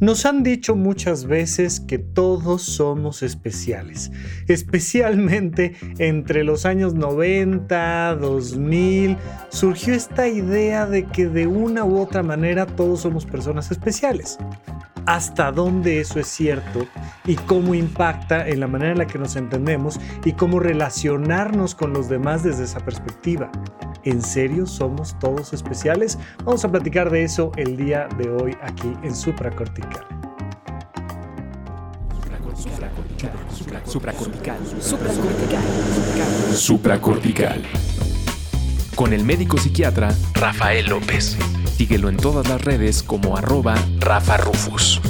Nos han dicho muchas veces que todos somos especiales, especialmente entre los años 90, 2000, surgió esta idea de que de una u otra manera todos somos personas especiales hasta dónde eso es cierto y cómo impacta en la manera en la que nos entendemos y cómo relacionarnos con los demás desde esa perspectiva. ¿En serio somos todos especiales? Vamos a platicar de eso el día de hoy aquí en Supracortical. Supracortical. Supracortical. Supracortical. Con el médico psiquiatra Rafael López. Síguelo en todas las redes como arroba Rafa Rufus.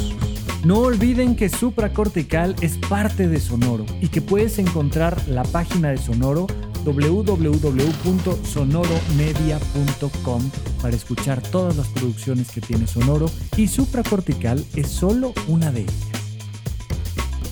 No olviden que Supracortical es parte de Sonoro y que puedes encontrar la página de Sonoro www.sonoromedia.com para escuchar todas las producciones que tiene Sonoro y Supracortical es solo una de ellas.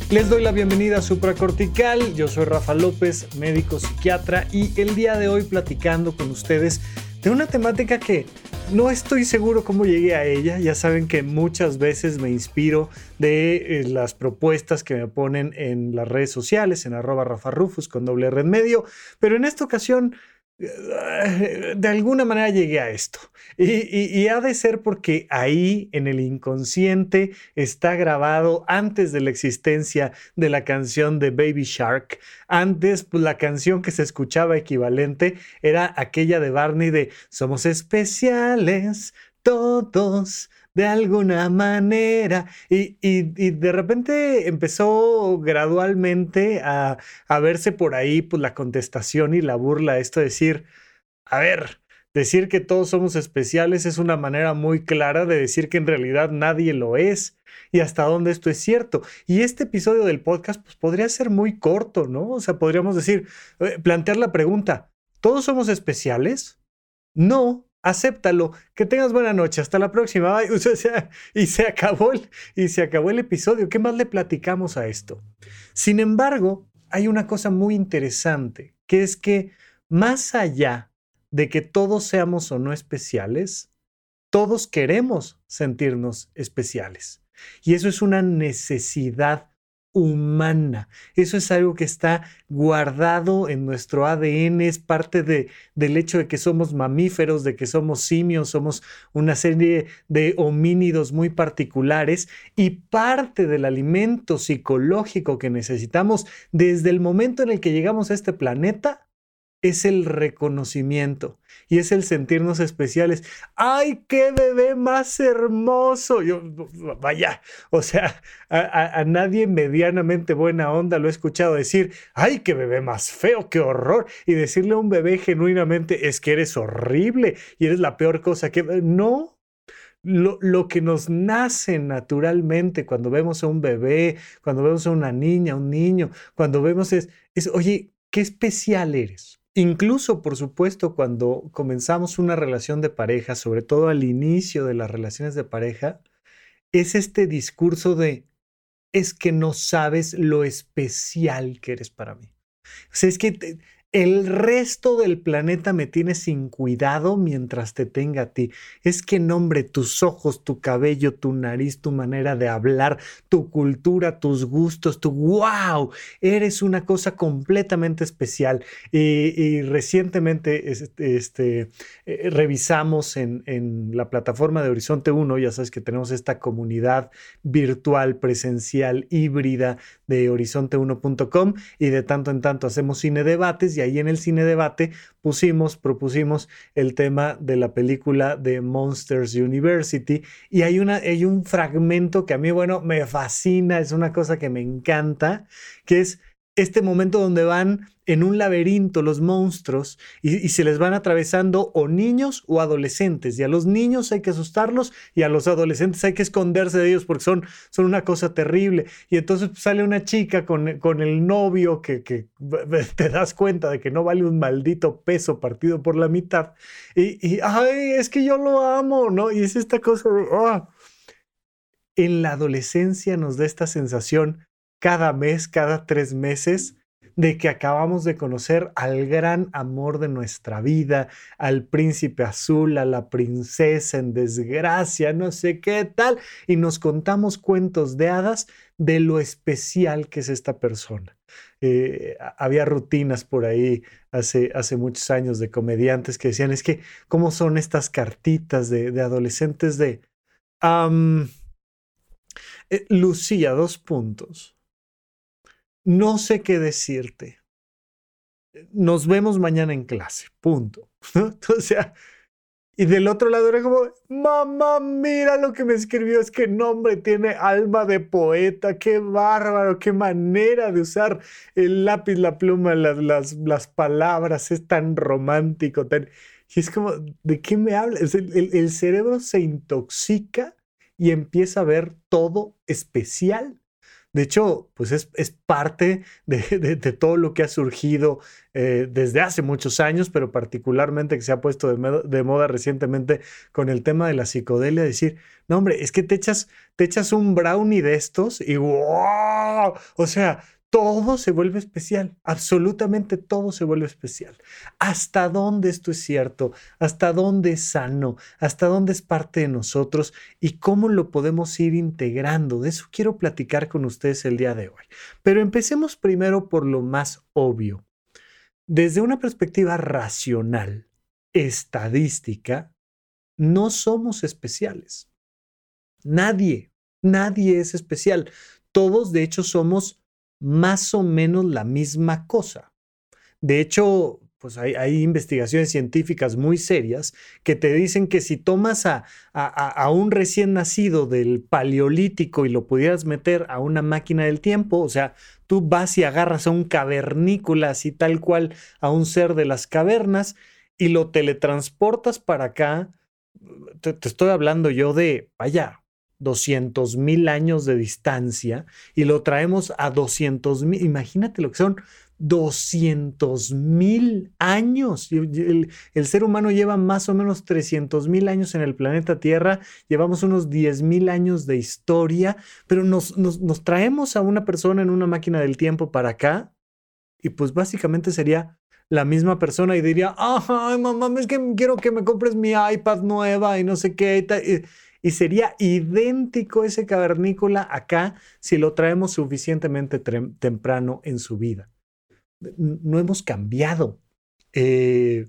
Les doy la bienvenida a Supracortical, yo soy Rafa López, médico psiquiatra y el día de hoy platicando con ustedes de una temática que no estoy seguro cómo llegué a ella. Ya saben que muchas veces me inspiro de eh, las propuestas que me ponen en las redes sociales, en arroba Rafa Rufus con doble red medio. Pero en esta ocasión de alguna manera llegué a esto. Y, ha de ser porque ahí en el inconsciente está grabado antes de la existencia de la canción de Baby Shark. Antes, pues, la canción que se escuchaba equivalente era aquella de Barney de Somos especiales, todos de alguna manera. Y, de repente empezó gradualmente a, a, verse por ahí pues, la contestación y la burla. Esto de decir, a ver, decir que todos somos especiales es una manera muy clara de decir que en realidad nadie lo es. Y hasta dónde esto es cierto. Y este episodio del podcast pues, podría ser muy corto, ¿no? O sea, podríamos decir, eh, plantear la pregunta, ¿todos somos especiales? No, acéptalo, que tengas buena noche, hasta la próxima. y, se acabó el, y se acabó el episodio. ¿Qué más le platicamos a esto? Sin embargo, hay una cosa muy interesante, que es que más allá de que todos seamos o no especiales, todos queremos sentirnos especiales. Y eso es una necesidad humana. Eso es algo que está guardado en nuestro ADN, es parte de, del hecho de que somos mamíferos, de que somos simios, somos una serie de homínidos muy particulares y parte del alimento psicológico que necesitamos desde el momento en el que llegamos a este planeta es el reconocimiento y es el sentirnos especiales. ¡Ay, qué bebé más hermoso! Yo, vaya, o sea, a, nadie medianamente buena onda lo he escuchado decir, ¡ay, qué bebé más feo, qué horror! Y decirle a un bebé genuinamente, es que eres horrible y eres la peor cosa que... No, lo, lo, que nos nace naturalmente cuando vemos a un bebé, cuando vemos a una niña, un niño, cuando vemos es, es, oye, qué especial eres. Incluso, por supuesto, cuando comenzamos una relación de pareja, sobre todo al inicio de las relaciones de pareja, es este discurso de, es que no sabes lo especial que eres para mí. O sea, es que el resto del planeta me tiene sin cuidado mientras te tenga a ti. Es que nombre tus ojos, tu cabello, tu nariz, tu manera de hablar, tu cultura, tus gustos, tu wow, eres una cosa completamente especial. Y, recientemente este, eh, revisamos en, en la plataforma de Horizonte 1, ya sabes que tenemos esta comunidad virtual, presencial, híbrida de horizonte1.com y de tanto en tanto hacemos cine debates y ahí en el cine debate pusimos, propusimos el tema de la película de Monsters University. Y hay, una, hay un fragmento que a mí, bueno, me fascina, es una cosa que me encanta, que es este momento donde van en un laberinto los monstruos y, se les van atravesando o niños o adolescentes. Y a los niños hay que asustarlos y a los adolescentes hay que esconderse de ellos porque son, son una cosa terrible. Y entonces sale una chica con, con el novio que, te das cuenta de que no vale un maldito peso partido por la mitad. Y, ay, es que yo lo amo, ¿no? Y es esta cosa de... Ah". En la adolescencia nos da esta sensación cada mes, cada tres meses, de que acabamos de conocer al gran amor de nuestra vida, al príncipe azul, a la princesa en desgracia, no sé qué tal, y nos contamos cuentos de hadas de lo especial que es esta persona. Eh, había rutinas por ahí hace, hace muchos años de comediantes que decían, es que, ¿cómo son estas cartitas de, adolescentes de... Eh, Lucía, dos puntos no sé qué decirte. Nos vemos mañana en clase, punto. O sea, y del otro lado era como, mamá, mira lo que me escribió, es que nombre tiene alma de poeta, qué bárbaro, qué manera de usar el lápiz, la pluma, las, las, las palabras, es tan romántico. Tan... Y es como, ¿de qué me hablas? El, el cerebro se intoxica y empieza a ver todo especial. De hecho, pues es, parte de, todo lo que ha surgido eh, desde hace muchos años, pero particularmente que se ha puesto de, moda recientemente con el tema de la psicodelia, decir, no hombre, es que te echas, te echas un brownie de estos y wow, o sea, todo se vuelve especial, absolutamente todo se vuelve especial. ¿Hasta dónde esto es cierto? ¿Hasta dónde es sano? ¿Hasta dónde es parte de nosotros? ¿Y cómo lo podemos ir integrando? De eso quiero platicar con ustedes el día de hoy. Pero empecemos primero por lo más obvio. Desde una perspectiva racional, estadística, no somos especiales. Nadie, nadie es especial. Todos, de hecho, somos más o menos la misma cosa. De hecho, pues hay, investigaciones científicas muy serias que te dicen que si tomas a, a, un recién nacido del paleolítico y lo pudieras meter a una máquina del tiempo, o sea, tú vas y agarras a un cavernícola así tal cual a un ser de las cavernas y lo teletransportas para acá, te estoy hablando yo de, vaya, 200 mil años de distancia y lo traemos a 200 mil, imagínate lo que son 200 mil años. El, ser humano lleva más o menos 300 mil años en el planeta Tierra, llevamos unos 10 mil años de historia, pero nos, nos, traemos a una persona en una máquina del tiempo para acá y pues básicamente sería la misma persona y diría, ay mamá, es que quiero que me compres mi iPad nueva y no sé qué y sería idéntico ese cavernícola acá si lo traemos suficientemente temprano en su vida. No hemos cambiado. Eh,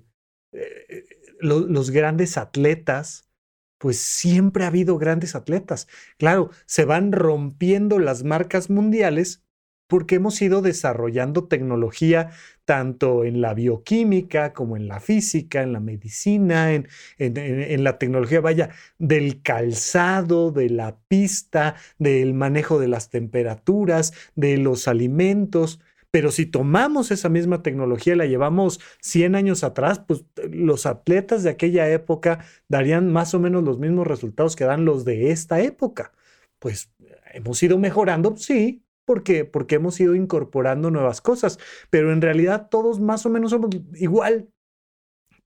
eh, los grandes atletas, pues siempre ha habido grandes atletas. Claro, se van rompiendo las marcas mundiales porque hemos ido desarrollando tecnología tanto en la bioquímica como en la física, en la medicina, en, la tecnología, vaya, del calzado, de la pista, del manejo de las temperaturas, de los alimentos. Pero si tomamos esa misma tecnología y la llevamos 100 años atrás, pues los atletas de aquella época darían más o menos los mismos resultados que dan los de esta época. Pues hemos ido mejorando, sí, porque, porque hemos ido incorporando nuevas cosas, pero en realidad todos más o menos somos igual,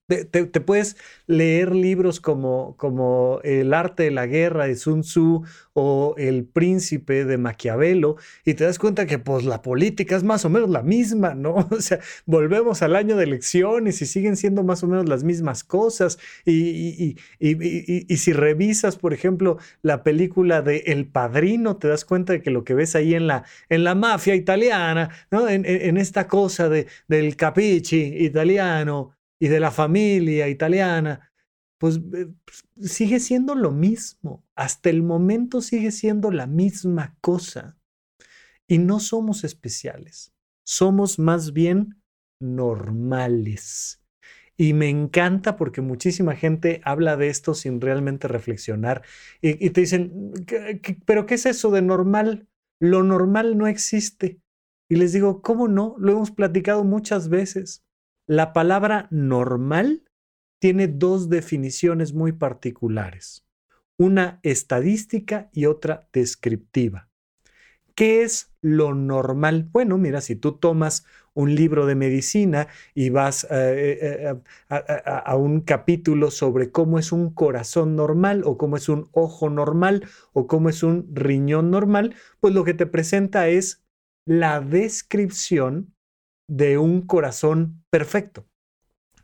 te, puedes leer libros como, como El arte de la guerra de Sun Tzu o El príncipe de Maquiavelo y te das cuenta que pues la política es más o menos la misma, ¿no? O sea, volvemos al año de elecciones y siguen siendo más o menos las mismas cosas. Y, y, si revisas, por ejemplo, la película de El Padrino, te das cuenta de que lo que ves ahí en la, en la mafia italiana, ¿no? En, esta cosa de, del capici italiano, y de la familia italiana, pues, eh, pues sigue siendo lo mismo. Hasta el momento sigue siendo la misma cosa. Y no somos especiales, somos más bien normales. Y me encanta porque muchísima gente habla de esto sin realmente reflexionar y, te dicen, ¿pero qué es eso de normal? Lo normal no existe. Y les digo, ¿cómo no? Lo hemos platicado muchas veces. La palabra normal tiene dos definiciones muy particulares, una estadística y otra descriptiva. ¿Qué es lo normal? Bueno, mira, si tú tomas un libro de medicina y vas eh, eh, eh, a, un capítulo sobre cómo es un corazón normal o cómo es un ojo normal o cómo es un riñón normal, pues lo que te presenta es la descripción de un corazón perfecto,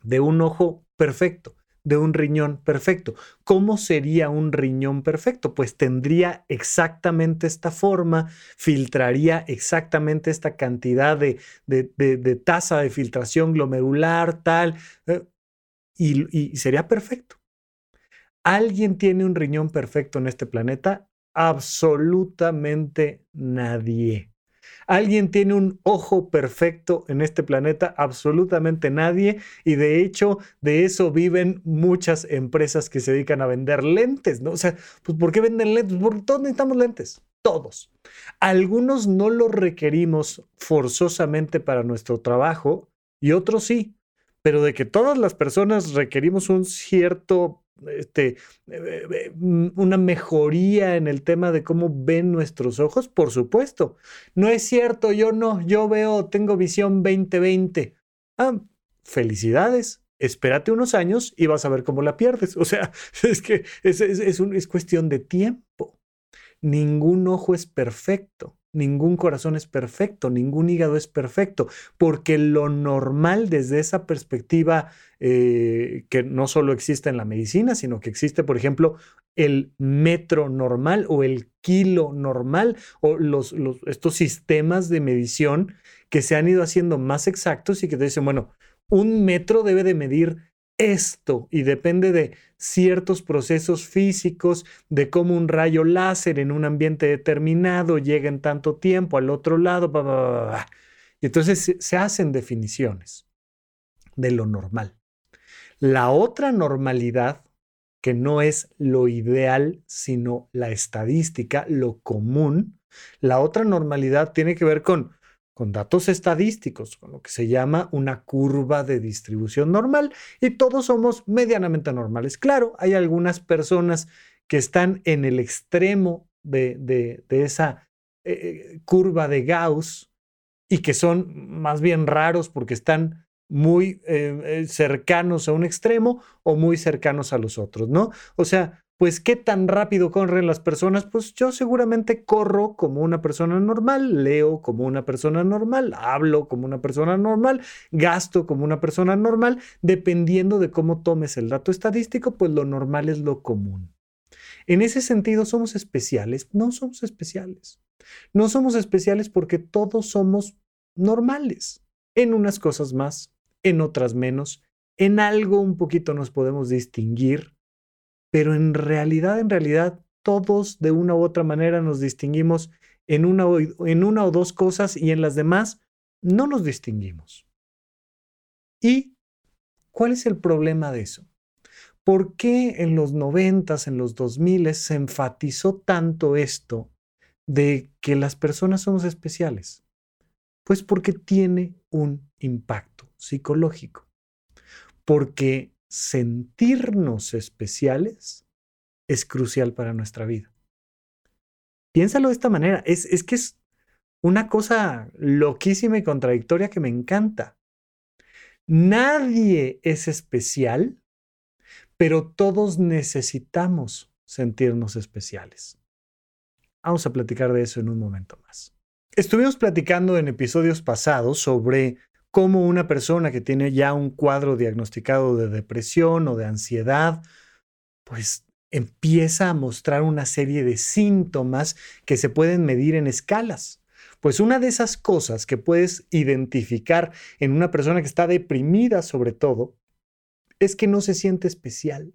de un ojo perfecto, de un riñón perfecto. ¿Cómo sería un riñón perfecto? Pues tendría exactamente esta forma, filtraría exactamente esta cantidad de, de, tasa de filtración glomerular, tal, eh, y sería perfecto. ¿Alguien tiene un riñón perfecto en este planeta? Absolutamente nadie. ¿Alguien tiene un ojo perfecto en este planeta? Absolutamente nadie. Y de hecho, de eso viven muchas empresas que se dedican a vender lentes, ¿no? O sea, pues ¿por qué venden lentes? Porque todos necesitamos lentes. Todos. Algunos no los requerimos forzosamente para nuestro trabajo y otros sí. Pero de que todas las personas requerimos un cierto este, eh, eh, mm, una mejoría en el tema de cómo ven nuestros ojos? Por supuesto. No es cierto, yo no, yo veo, tengo visión 2020. Ah, felicidades. Espérate unos años y vas a ver cómo la pierdes. O sea, es que es, es cuestión de tiempo. Ningún ojo es perfecto. Ningún corazón es perfecto, ningún hígado es perfecto, porque lo normal desde esa perspectiva eh, que no solo existe en la medicina, sino que existe, por ejemplo, el metro normal o el kilo normal o estos sistemas de medición que se han ido haciendo más exactos y que te dicen, bueno, un metro debe de medir esto y depende de ciertos procesos físicos, de cómo un rayo láser en un ambiente determinado llega en tanto tiempo al otro lado, y entonces se hacen definiciones de lo normal. La otra normalidad, que no es lo ideal, sino la estadística, lo común, la otra normalidad tiene que ver con con datos estadísticos, con lo que se llama una curva de distribución normal, y todos somos medianamente normales. Claro, hay algunas personas que están en el extremo de, esa eh, curva de Gauss y que son más bien raros porque están muy eh, eh, cercanos a un extremo o muy cercanos a los otros, ¿no? O sea, pues qué tan rápido corren las personas, pues yo seguramente corro como una persona normal, leo como una persona normal, hablo como una persona normal, gasto como una persona normal, dependiendo de cómo tomes el dato estadístico, pues lo normal es lo común. En ese sentido, ¿somos especiales? No somos especiales. No somos especiales porque todos somos normales, en unas cosas más, en otras menos, en algo un poquito nos podemos distinguir, pero en realidad, en realidad, todos de una u otra manera nos distinguimos en una, o, en una o dos cosas y en las demás no nos distinguimos. ¿Y cuál es el problema de eso? ¿Por qué en los noventas, en los dos miles se enfatizó tanto esto de que las personas somos especiales? Pues porque tiene un impacto psicológico. Porque sentirnos especiales es crucial para nuestra vida. Piénsalo de esta manera, es, es que es una cosa loquísima y contradictoria que me encanta. Nadie es especial, pero todos necesitamos sentirnos especiales. Vamos a platicar de eso en un momento más. Estuvimos platicando en episodios pasados sobre cómo una persona que tiene ya un cuadro diagnosticado de depresión o de ansiedad, pues empieza a mostrar una serie de síntomas que se pueden medir en escalas. Pues una de esas cosas que puedes identificar en una persona que está deprimida sobre todo es que no se siente especial.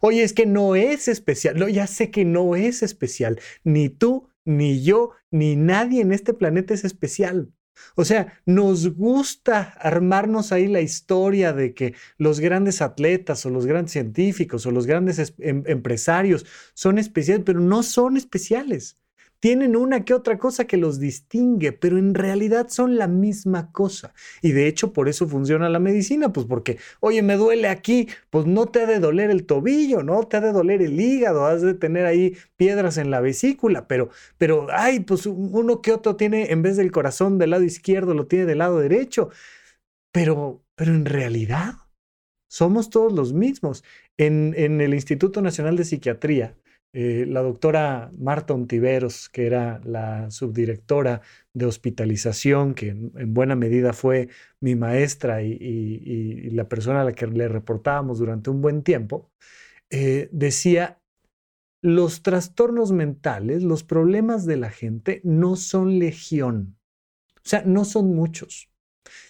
Oye, es que no es especial. No, ya sé que no es especial. Ni tú, ni yo, ni nadie en este planeta es especial. O sea, nos gusta armarnos ahí la historia de que los grandes atletas o los grandes científicos o los grandes em, empresarios son especiales, pero no son especiales. Tienen una que otra cosa que los distingue, pero en realidad son la misma cosa. Y de hecho por eso funciona la medicina, pues porque, oye, me duele aquí, pues no te ha de doler el tobillo, no te ha de doler el hígado, has de tener ahí piedras en la vesícula, pero, pero, ay, pues uno que otro tiene, en vez del corazón del lado izquierdo, lo tiene del lado derecho. Pero, pero en realidad somos todos los mismos. En, en el Instituto Nacional de Psiquiatría, eh, la doctora Marta Ontiveros, que era la subdirectora de hospitalización, que en, buena medida fue mi maestra y, la persona a la que le reportábamos durante un buen tiempo, eh, decía, los trastornos mentales, los problemas de la gente no son legión, o sea, no son muchos.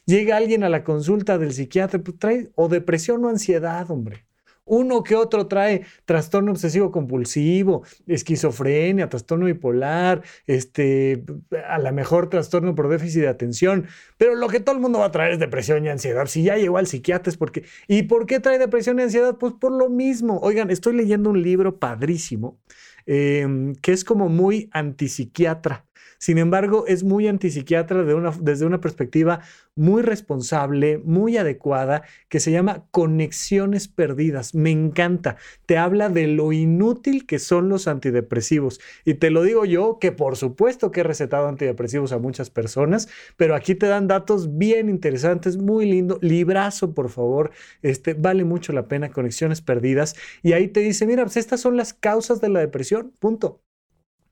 Llega alguien a la consulta del psiquiatra, pues trae o depresión o ansiedad, hombre. Uno que otro trae trastorno obsesivo compulsivo, esquizofrenia, trastorno bipolar, este, a lo mejor trastorno por déficit de atención. Pero lo que todo el mundo va a traer es depresión y ansiedad. Si ya llegó al psiquiatra es porque... ¿Y por qué trae depresión y ansiedad? Pues por lo mismo. Oigan, estoy leyendo un libro padrísimo em, que es como muy antipsiquiatra. Sin embargo, es muy antipsiquiatra desde una perspectiva muy responsable, muy adecuada, que se llama Conexiones Perdidas. Me encanta. Te habla de lo inútil que son los antidepresivos. Y te lo digo yo, que por supuesto que he recetado antidepresivos a muchas personas, pero aquí te dan datos bien interesantes, muy lindo. Librazo, por favor. Este, vale mucho la pena, Conexiones Perdidas. Y ahí te dice, mira, pues estas son las causas de la depresión. Punto.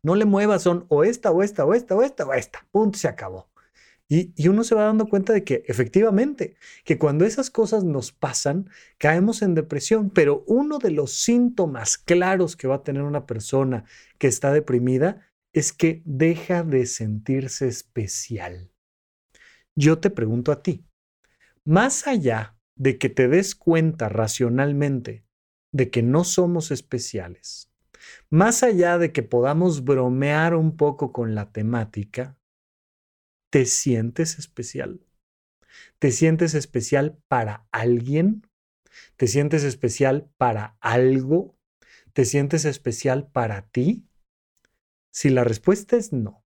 No le muevas, son o esta, o esta, o esta, o esta, o esta. Punto, se acabó. Y, uno se va dando cuenta de que efectivamente, que cuando esas cosas nos pasan, caemos en depresión, pero uno de los síntomas claros que va a tener una persona que está deprimida es que deja de sentirse especial. Yo te pregunto a ti, más allá de que te des cuenta racionalmente de que no somos especiales, más allá de que podamos bromear un poco con la temática, ¿te sientes especial? ¿Te sientes especial para alguien? ¿Te sientes especial para algo? ¿Te sientes especial para ti? Si la respuesta es no,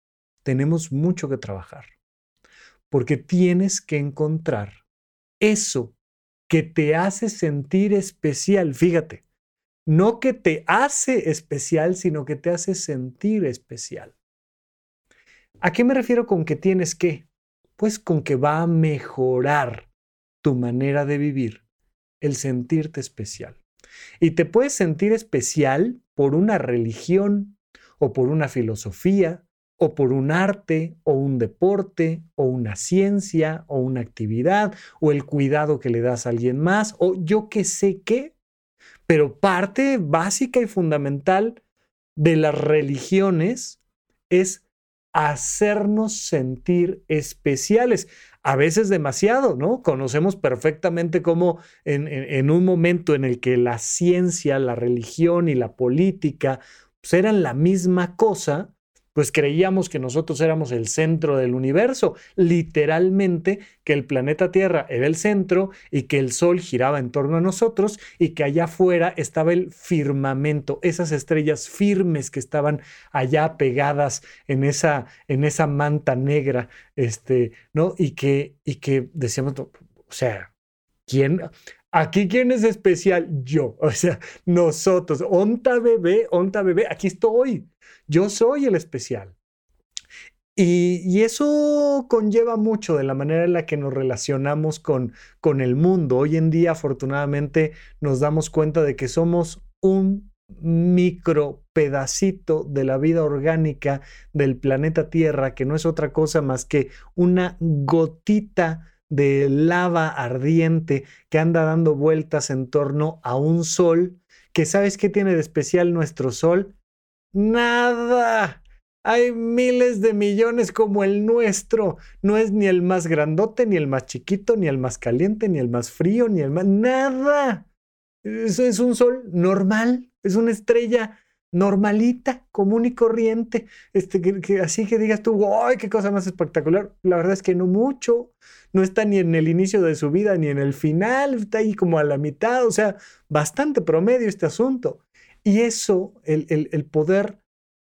tenemos mucho que trabajar, porque tienes que encontrar eso que te hace sentir especial. Fíjate, no que te hace especial, sino que te hace sentir especial. ¿A qué me refiero con que tienes que? Pues con que va a mejorar tu manera de vivir, el sentirte especial. Y te puedes sentir especial por una religión o por una filosofía o por un arte o un deporte o una ciencia o una actividad o el cuidado que le das a alguien más o yo que sé qué pero parte básica y fundamental de las religiones es hacernos sentir especiales, a veces demasiado, ¿no? Conocemos perfectamente cómo en, un momento en el que la ciencia, la religión y la política pues, eran la misma cosa, pues creíamos que nosotros éramos el centro del universo, literalmente que el planeta Tierra era el centro y que el Sol giraba en torno a nosotros y que allá afuera estaba el firmamento, esas estrellas firmes que estaban allá pegadas en esa, en esa manta negra, este, ¿no? Y que, y que decíamos, o sea, ¿quién? Aquí, ¿quién es especial? Yo. O sea, nosotros. Onta bebé, onta bebé, aquí estoy. Yo soy el especial. Y, eso conlleva mucho de la manera en la que nos relacionamos con, con el mundo. Hoy en día, afortunadamente, nos damos cuenta de que somos un micro pedacito de la vida orgánica del planeta Tierra, que no es otra cosa más que una gotita de lava ardiente que anda dando vueltas en torno a un sol, que sabes qué tiene de especial nuestro sol? Nada. Hay miles de millones como el nuestro. No es ni el más grandote, ni el más chiquito, ni el más caliente, ni el más frío, ni el más... Nada. Eso es un sol normal, es una estrella normalita, común y corriente, este, que, así que digas tú, ¡ay, qué cosa más espectacular! La verdad es que no mucho, no está ni en el inicio de su vida ni en el final, está ahí como a la mitad, o sea, bastante promedio este asunto. Y eso, el, el, el poder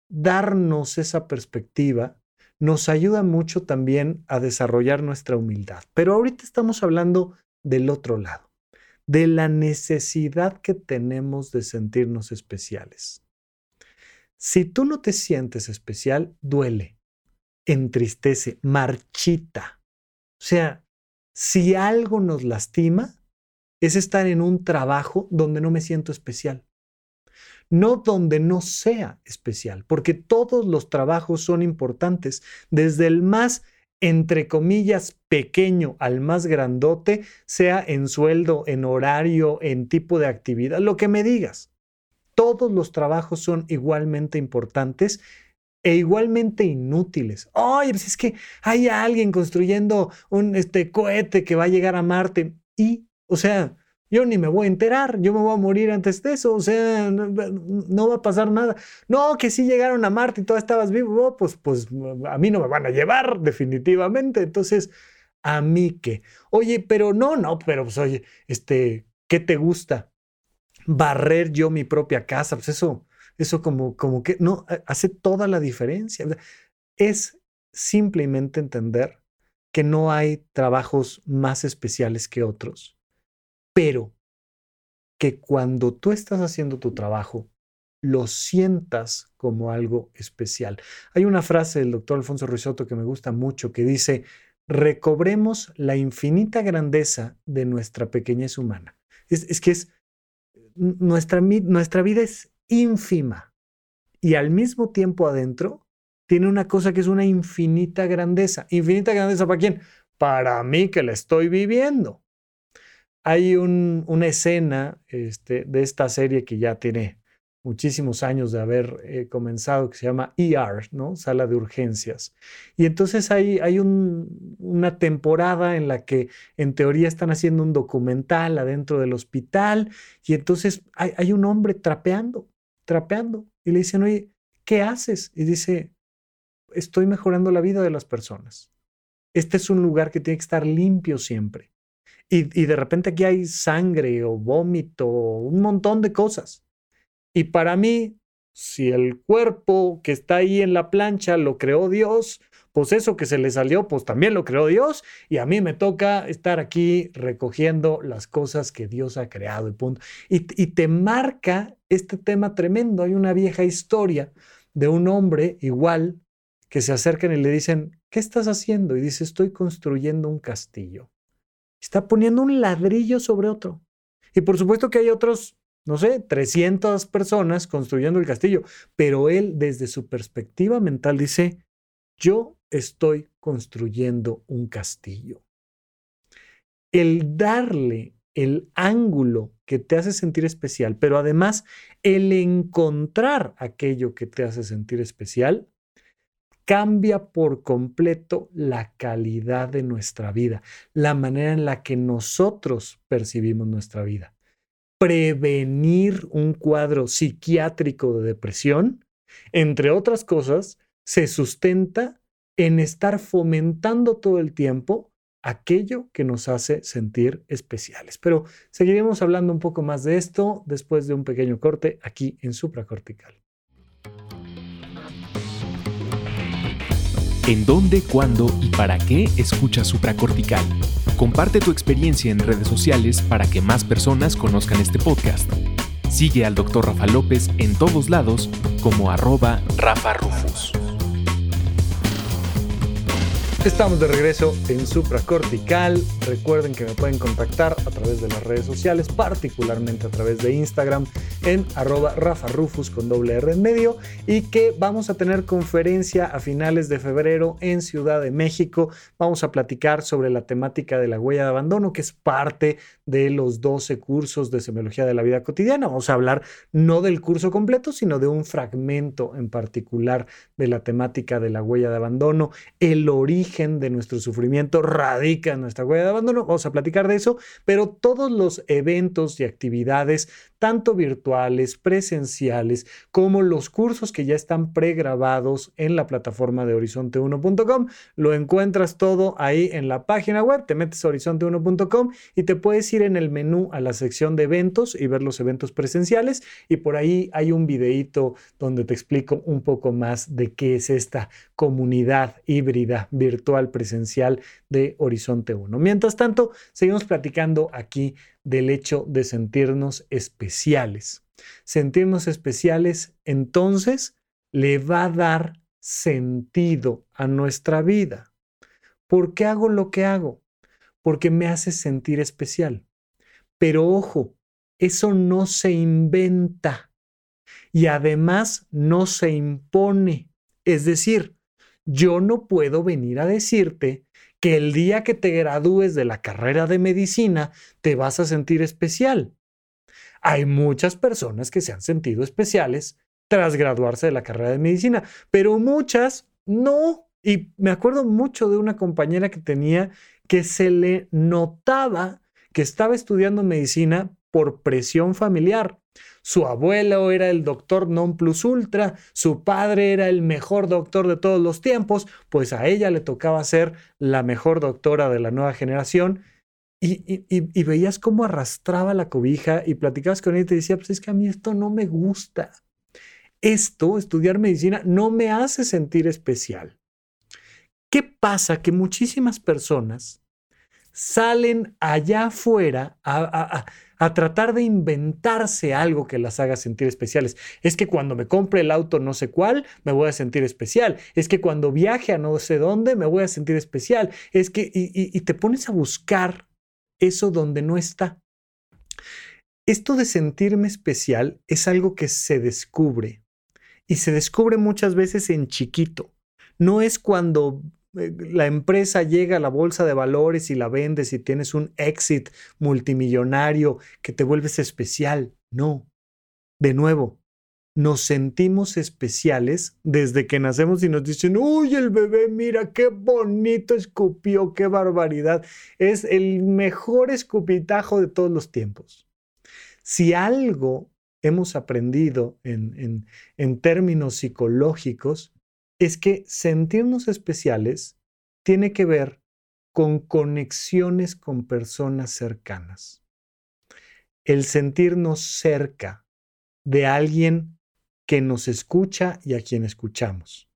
darnos esa perspectiva nos ayuda mucho también a desarrollar nuestra humildad. Pero ahorita estamos hablando del otro lado, de la necesidad que tenemos de sentirnos especiales. Si tú no te sientes especial, duele, entristece, marchita. O sea, si algo nos lastima, es estar en un trabajo donde no me siento especial no donde no sea especial, porque todos los trabajos son importantes, desde el más entre comillas, pequeño al más grandote, sea en sueldo, en horario, en tipo de actividad, lo que me digas. Todos los trabajos son igualmente importantes e igualmente inútiles. Oye, pues es que hay alguien construyendo un este, cohete que va a llegar a Marte. Y, o sea, yo ni me voy a enterar, yo me voy a morir antes de eso, o sea, no, va a pasar nada. No, que si llegaron a Marte y tú estabas vivo, oh, pues, pues a mí no me van a llevar definitivamente. Entonces, a mí qué. Oye, pero no, no, pero pues oye, este, ¿qué te gusta? Barrer yo mi propia casa, pues eso, eso como, como que, no, hace toda la diferencia. Es simplemente entender que no hay trabajos más especiales que otros pero que cuando tú estás haciendo tu trabajo, lo sientas como algo especial. Hay una frase del doctor Alfonso Risotto que me gusta mucho que dice, recobremos la infinita grandeza de nuestra pequeñez humana. Es, que es, nuestra, nuestra vida es ínfima y al mismo tiempo adentro tiene una cosa que es una infinita grandeza. ¿Infinita grandeza para quién? Para mí que la estoy viviendo hay una escena este, de esta serie que ya tiene muchísimos años de haber eh, comenzado, que se llama ER, ¿no? Sala de Urgencias. Y entonces hay, hay una temporada en la que en teoría están haciendo un documental adentro del hospital y entonces hay, hay un hombre trapeando, trapeando. Y le dicen, oye, ¿qué haces? Y dice, estoy mejorando la vida de las personas. Este es un lugar que tiene que estar limpio siempre. Y, de repente aquí hay sangre o vómito, un montón de cosas. Y para mí, si el cuerpo que está ahí en la plancha lo creó Dios, pues eso que se le salió, pues también lo creó Dios. Y a mí me toca estar aquí recogiendo las cosas que Dios ha creado y punto. Y, te marca este tema tremendo. Hay una vieja historia de un hombre igual que se acercan y le dicen, ¿qué estás haciendo? Y dice, estoy construyendo un castillo. Está poniendo un ladrillo sobre otro. Y por supuesto que hay otros, no sé, 300 personas construyendo el castillo, pero él desde su perspectiva mental dice, yo estoy construyendo un castillo. El darle el ángulo que te hace sentir especial, pero además el encontrar aquello que te hace sentir especial, cambia por completo la calidad de nuestra vida, la manera en la que nosotros percibimos nuestra vida. Prevenir un cuadro psiquiátrico de depresión, entre otras cosas, se sustenta en estar fomentando todo el tiempo aquello que nos hace sentir especiales. Pero seguiremos hablando un poco más de esto después de un pequeño corte aquí en supracortical. ¿En dónde, cuándo y para qué escuchas supracortical? Comparte tu experiencia en redes sociales para que más personas conozcan este podcast. Sigue al Dr. Rafa López en todos lados como arroba Rafa Rufus. Estamos de regreso en Supracortical. Recuerden que me pueden contactar a través de las redes sociales, particularmente a través de Instagram en arroba Rafa Rufus con doble R en medio y que vamos a tener conferencia a finales de febrero en Ciudad de México. Vamos a platicar sobre la temática de la huella de abandono, que es parte de los 12 cursos de semiología de la vida cotidiana. Vamos a hablar no del curso completo, sino de un fragmento en particular de la temática de la huella de abandono, el origen de nuestro sufrimiento radica en nuestra huella de abandono. Vamos a platicar de eso, pero todos los eventos y actividades, tanto virtuales, presenciales, como los cursos que ya están pregrabados en la plataforma de horizonte1.com. Lo encuentras todo ahí en la página web, te metes a horizonte1.com y te puedes ir en el menú a la sección de eventos y ver los eventos presenciales y por ahí hay un videíto donde te explico un poco más de qué es esta comunidad híbrida virtual presencial de Horizonte 1. Mientras tanto, seguimos platicando aquí del hecho de sentirnos especiales. Sentirnos especiales entonces le va a dar sentido a nuestra vida. ¿Por qué hago lo que hago? Porque me hace sentir especial. Pero ojo, eso no se inventa y además no se impone. Es decir, yo no puedo venir a decirte que el día que te gradúes de la carrera de medicina te vas a sentir especial. Hay muchas personas que se han sentido especiales tras graduarse de la carrera de medicina, pero muchas no. Y me acuerdo mucho de una compañera que tenía que se le notaba que estaba estudiando medicina por presión familiar. Su abuelo era el doctor non plus ultra, su padre era el mejor doctor de todos los tiempos, pues a ella le tocaba ser la mejor doctora de la nueva generación. Y, veías cómo arrastraba la cobija y platicabas con ella y te decía, pues es que a mí esto no me gusta. Esto, estudiar medicina, no me hace sentir especial. ¿Qué pasa? Que muchísimas personas salen allá afuera a, tratar de inventarse algo que las haga sentir especiales. Es que cuando me compre el auto no sé cuál, me voy a sentir especial. Es que cuando viaje a no sé dónde, me voy a sentir especial. Es que, y, y te pones a buscar eso donde no está. Esto de sentirme especial es algo que se descubre y se descubre muchas veces en chiquito. No es cuando la empresa llega a la bolsa de valores y la vendes y tienes un exit multimillonario que te vuelves especial. No. De nuevo, nos sentimos especiales desde que nacemos y nos dicen, uy, el bebé, mira qué bonito escupió, qué barbaridad. Es el mejor escupitajo de todos los tiempos. Si algo hemos aprendido en, en términos psicológicos es que sentirnos especiales tiene que ver con conexiones con personas cercanas. El sentirnos cerca de alguien que nos escucha y a quien escuchamos,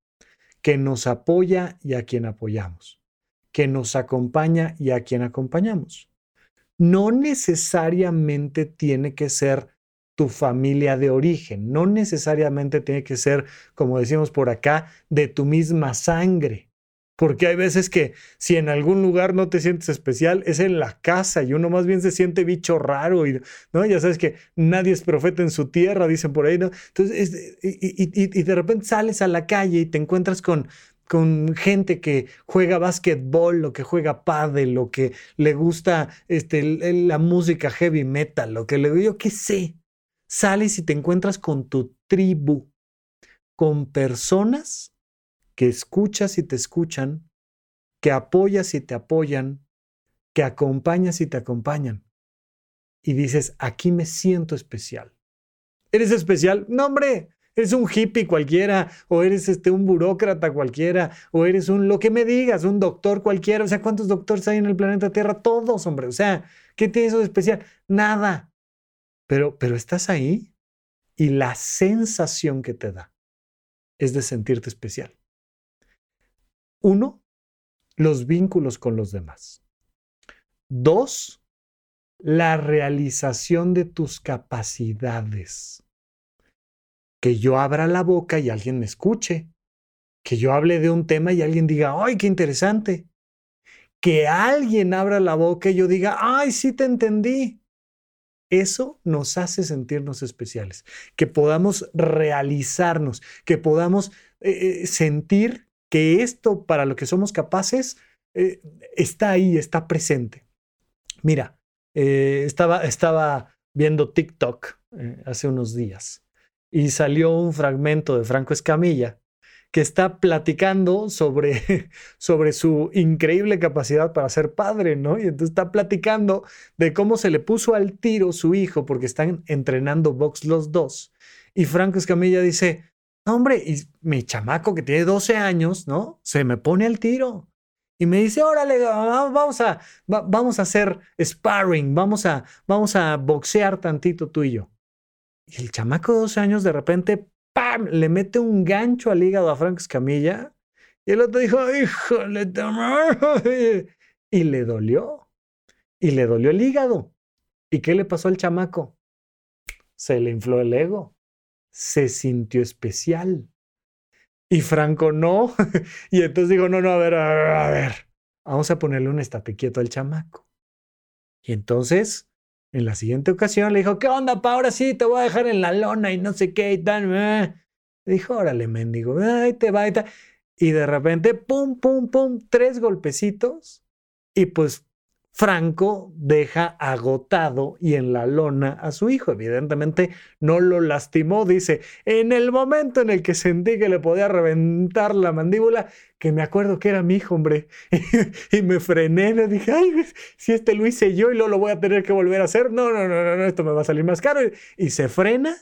que nos apoya y a quien apoyamos, que nos acompaña y a quien acompañamos. No necesariamente tiene que ser tu familia de origen. No necesariamente tiene que ser, como decimos por acá, de tu misma sangre. Porque hay veces que si en algún lugar no te sientes especial, es en la casa y uno más bien se siente bicho raro y, ¿no? Ya sabes que nadie es profeta en su tierra, dicen por ahí, ¿no? Entonces, y, de repente sales a la calle y te encuentras con, con gente que juega básquetbol, lo que juega pádel, lo que le gusta este, la música heavy metal, lo que le digo, yo qué sé, sales y te encuentras con tu tribu, con personas que escuchas y te escuchan, que apoyas y te apoyan, que acompañas y te acompañan. Y dices, aquí me siento especial. ¿Eres especial? No, hombre, eres un hippie cualquiera, o eres este, un burócrata cualquiera, o eres un, lo que me digas, un doctor cualquiera. O sea, ¿cuántos doctores hay en el planeta Tierra? Todos, hombre. O sea, ¿qué tiene eso de especial? Nada. Pero, pero estás ahí y la sensación que te da es de sentirte especial. Uno, los vínculos con los demás. Dos, la realización de tus capacidades. Que yo abra la boca y alguien me escuche. Que yo hable de un tema y alguien diga, ¡ay, qué interesante! Que alguien abra la boca y yo diga, ¡ay, sí te entendí! Eso nos hace sentirnos especiales, que podamos realizarnos, que podamos eh, eh, sentir que esto para lo que somos capaces eh, está ahí, está presente. Mira, estaba, estaba viendo TikTok hace unos días y salió un fragmento de Franco Escamilla que está platicando sobre, sobre su increíble capacidad para ser padre, ¿no? Y entonces está platicando de cómo se le puso al tiro su hijo porque están entrenando box los dos. Y Franco Escamilla dice, hombre, y mi chamaco que tiene 12 años, ¿no? Se me pone al tiro. Y me dice, órale, vamos a, vamos a hacer sparring, vamos a, vamos a boxear tantito tú y yo. Y el chamaco de 12 años de repente, ¡pam!, le mete un gancho al hígado a Frank Escamilla. Y el otro dijo, híjole, y le dolió. Y le dolió el hígado. ¿Y qué le pasó al chamaco? Se le infló el ego. Se sintió especial. Y Franco no. y entonces digo, no, no, a ver, a ver, a ver. Vamos a ponerle un estate quieto al chamaco. Y entonces, en la siguiente ocasión, le dijo, ¿qué onda, pa? Ahora sí, te voy a dejar en la lona y no sé qué y tal. Le dijo, órale, mendigo, ahí te va y tal. Y de repente, pum, pum, pum, tres golpecitos. Y pues Franco deja agotado y en la lona a su hijo. Evidentemente no lo lastimó, dice, en el momento en el que sentí que le podía reventar la mandíbula, que me acuerdo que era mi hijo, hombre, y me frené, le dije, ay, si este lo hice yo y luego lo voy a tener que volver a hacer, no, no, no, no, esto me va a salir más caro. Y se frena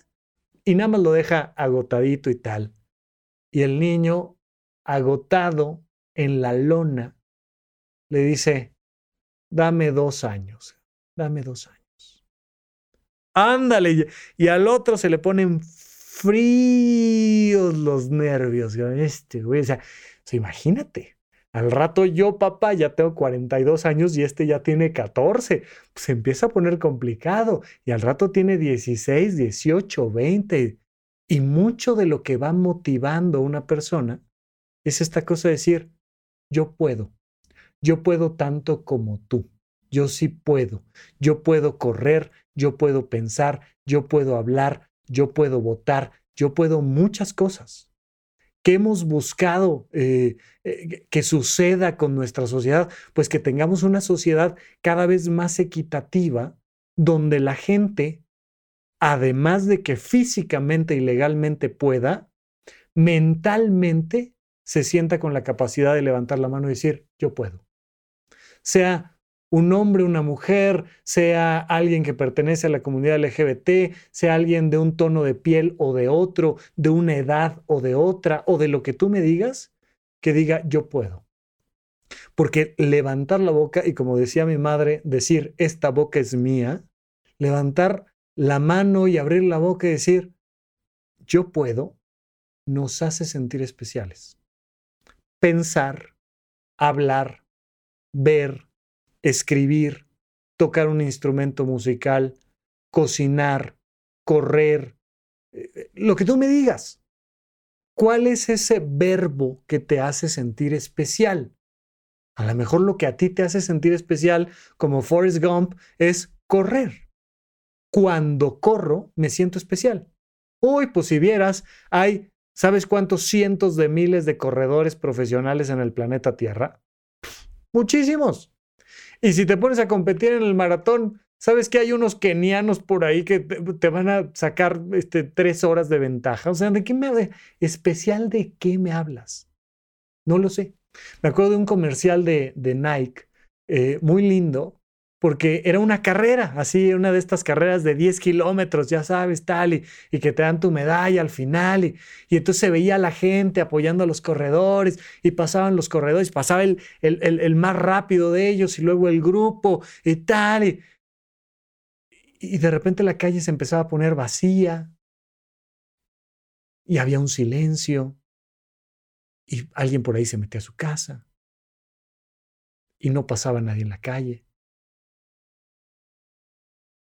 y nada más lo deja agotadito y tal. Y el niño, agotado en la lona, le dice, dame dos años, dame dos años. Ándale, y al otro se le ponen fríos los nervios. Este, güey, o sea, imagínate. Al rato yo, papá, ya tengo 42 años y este ya tiene 14. Pues se empieza a poner complicado. Y al rato tiene 16, 18, 20. Y mucho de lo que va motivando a una persona es esta cosa de decir, yo puedo, yo puedo tanto como tú. Yo sí puedo. Yo puedo correr, yo puedo pensar, yo puedo hablar, yo puedo votar, yo puedo muchas cosas. ¿Qué hemos buscado eh, eh, que suceda con nuestra sociedad? Pues que tengamos una sociedad cada vez más equitativa, donde la gente, además de que físicamente y legalmente pueda, mentalmente se sienta con la capacidad de levantar la mano y decir, yo puedo sea un hombre, una mujer, sea alguien que pertenece a la comunidad LGBT, sea alguien de un tono de piel o de otro, de una edad o de otra, o de lo que tú me digas, que diga yo puedo. Porque levantar la boca y como decía mi madre, decir esta boca es mía, levantar la mano y abrir la boca y decir yo puedo, nos hace sentir especiales. Pensar, hablar, ver, escribir, tocar un instrumento musical, cocinar, correr, eh, lo que tú me digas. ¿Cuál es ese verbo que te hace sentir especial? A lo mejor lo que a ti te hace sentir especial, como Forrest Gump, es correr. Cuando corro, me siento especial. Uy, pues si vieras, hay, ¿sabes cuántos cientos de miles de corredores profesionales en el planeta Tierra? Muchísimos. Y si te pones a competir en el maratón, ¿sabes que hay unos kenianos por ahí que te, van a sacar este, tres horas de ventaja? O sea, ¿de qué me especial de qué me hablas? No lo sé. Me acuerdo de un comercial de, de Nike eh, muy lindo porque era una carrera, así, una de estas carreras de 10 kilómetros, ya sabes, tal, y, que te dan tu medalla al final, y, entonces se veía a la gente apoyando a los corredores, y pasaban los corredores, pasaba el, el, más rápido de ellos, y luego el grupo, y tal, y, y de repente la calle se empezaba a poner vacía, y había un silencio, y alguien por ahí se metía a su casa, y no pasaba nadie en la calle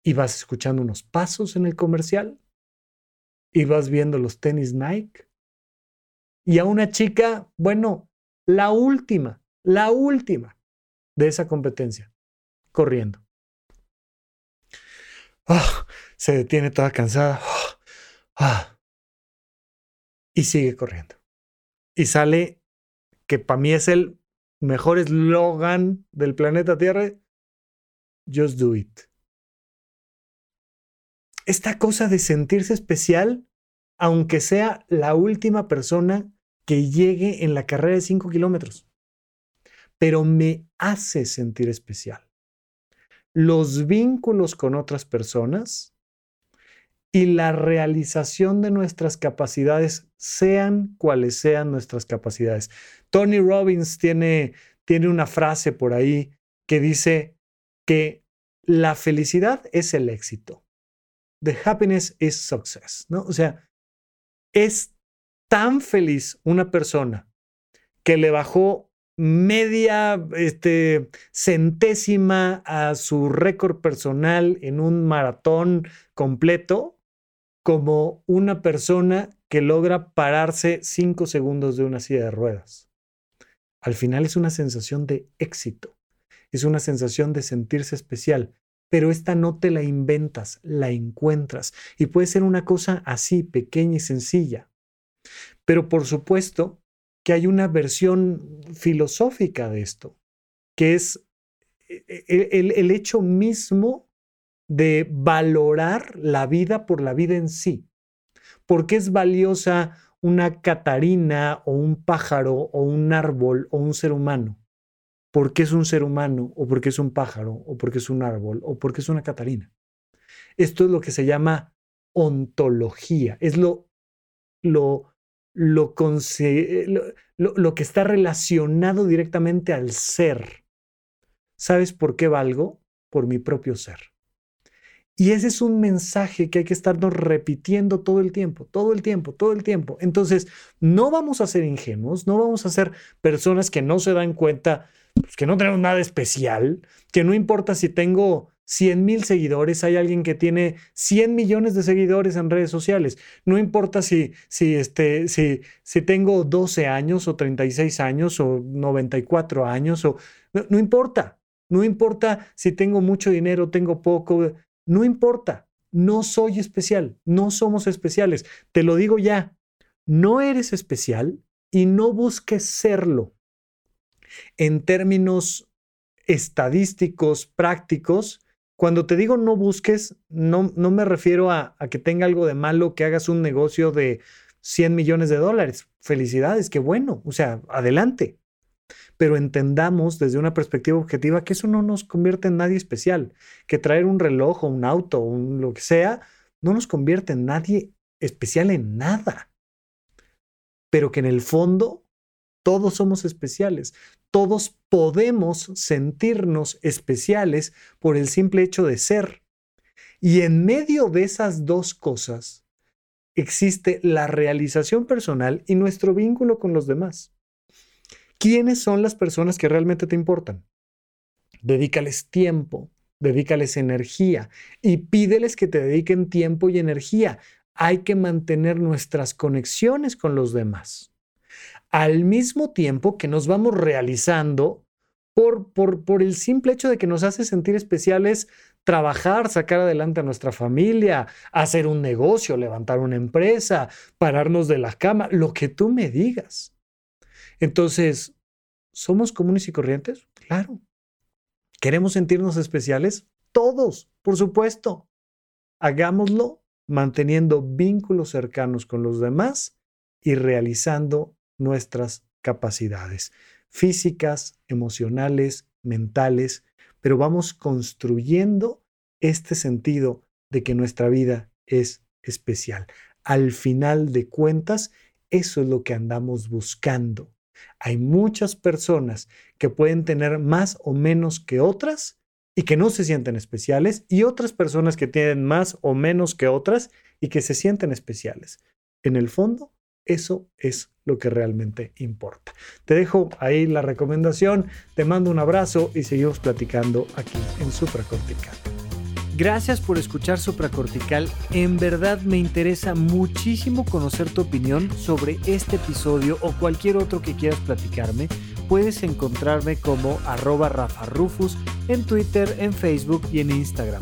y vas escuchando unos pasos en el comercial y vas viendo los tenis Nike y a una chica, bueno, la última, la última de esa competencia, corriendo. Ah, se detiene toda cansada ah, y sigue corriendo. Y sale, que para mí es el mejor eslogan del planeta Tierra, Just Do It esta cosa de sentirse especial, aunque sea la última persona que llegue en la carrera de 5 kilómetros, pero me hace sentir especial. Los vínculos con otras personas y la realización de nuestras capacidades, sean cuales sean nuestras capacidades. Tony Robbins tiene, tiene una frase por ahí que dice que la felicidad es el éxito. The happiness is success, ¿no? O sea, es tan feliz una persona que le bajó media este, centésima a su récord personal en un maratón completo como una persona que logra pararse cinco segundos de una silla de ruedas. Al final es una sensación de éxito es una sensación de sentirse especial, pero esta no te la inventas, la encuentras y puede ser una cosa así, pequeña y sencilla. Pero por supuesto que hay una versión filosófica de esto, que es e, e, el, el hecho mismo de valorar la vida por la vida en sí. ¿Por qué es valiosa una catarina o un pájaro o un árbol o un ser humano? Porque es un ser humano, o porque es un pájaro, o porque es un árbol, o porque es una Catarina. Esto es lo que se llama ontología, es lo, lo, lo, lo, que está relacionado directamente al ser. ¿Sabes por qué valgo? Por mi propio ser. Y ese es un mensaje que hay que estarnos repitiendo todo el tiempo, todo el tiempo, todo el tiempo. Entonces, no vamos a ser ingenuos, no vamos a ser personas que no se dan cuenta pues, que no tenemos nada especial, que no importa si tengo 100 mil seguidores, hay alguien que tiene 100 millones de seguidores en redes sociales. No importa si, si, este, si, si tengo 12 años o 36 años o 94 años, o, no, no importa. No importa si tengo mucho dinero, tengo poco, no importa. No soy especial, no somos especiales. Te lo digo ya, no eres especial y no busques serlo en términos estadísticos, prácticos, cuando te digo no busques, no, no me refiero a, que tenga algo de malo que hagas un negocio de 100 millones de dólares. Felicidades, qué bueno, o sea, adelante. Pero entendamos desde una perspectiva objetiva que eso no nos convierte en nadie especial, que traer un reloj o un auto o lo que sea no nos convierte en nadie especial en nada. Pero que en el fondo todos somos especiales. Todos podemos sentirnos especiales por el simple hecho de ser. Y en medio de esas dos cosas existe la realización personal y nuestro vínculo con los demás. ¿Quiénes son las personas que realmente te importan? Dedícales tiempo, dedícales energía y pídeles que te dediquen tiempo y energía. Hay que mantener nuestras conexiones con los demás al mismo tiempo que nos vamos realizando por, por, por, el simple hecho de que nos hace sentir especiales trabajar, sacar adelante a nuestra familia, hacer un negocio, levantar una empresa, pararnos de la cama, lo que tú me digas. Entonces, ¿somos comunes y corrientes? Claro. ¿Queremos sentirnos especiales? Todos, por supuesto. Hagámoslo manteniendo vínculos cercanos con los demás y realizando nuestras capacidades físicas, emocionales, mentales, pero vamos construyendo este sentido de que nuestra vida es especial. Al final de cuentas, eso es lo que andamos buscando. Hay muchas personas que pueden tener más o menos que otras y que no se sienten especiales y otras personas que tienen más o menos que otras y que se sienten especiales. En el fondo, eso es lo que realmente importa. Te dejo ahí la recomendación, te mando un abrazo y seguimos platicando aquí en Supracortical. Gracias por escuchar Supracortical. En verdad me interesa muchísimo conocer tu opinión sobre este episodio o cualquier otro que quieras platicarme. Puedes encontrarme como arroba Rafa Rufus en Twitter, en Facebook y en Instagram.